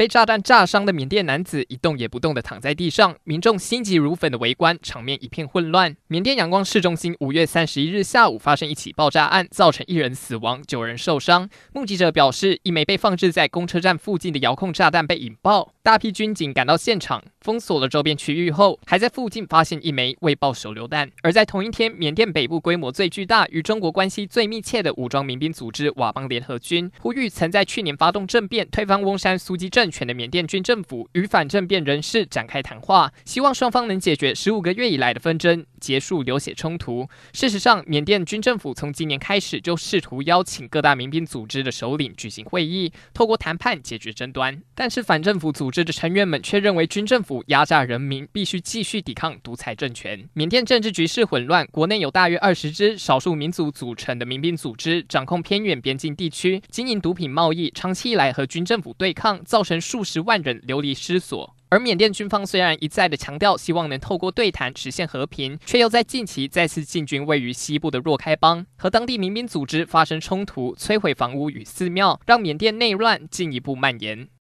被炸弹炸伤的缅甸男子一动也不动地躺在地上，民众心急如焚的围观，场面一片混乱。缅甸仰光市中心五月三十一日下午发生一起爆炸案，造成一人死亡，九人受伤。目击者表示，一枚被放置在公车站附近的遥控炸弹被引爆，大批军警赶到现场，封锁了周边区域后，还在附近发现一枚未爆手榴弹。而在同一天，缅甸北部规模最巨大、与中国关系最密切的武装民兵组织佤邦联合军，呼吁曾在去年发动政变推翻翁山苏姬政权的缅甸军政府与反政变人士展开谈话，希望双方能解决十五个月以来的纷争，结束流血冲突。事实上，缅甸军政府从今年开始就试图邀请各大民兵组织的首领举行会议，透过谈判解决争端。但是反政府组织的成员们却认为军政府压榨人民，必须继续抵抗独裁政权。缅甸政治局势混乱，国内有大约二十支少数民族组成的民兵组织，掌控偏远边境地区，经营毒品贸易，长期以来和军政府对抗，造成数十万人流离失所，而缅甸军方虽然一再的强调希望能透过对谈实现和平，却又在近期再次进军位于西部的若开邦，和当地民兵组织发生冲突，摧毁房屋与寺庙，让缅甸内乱进一步蔓延。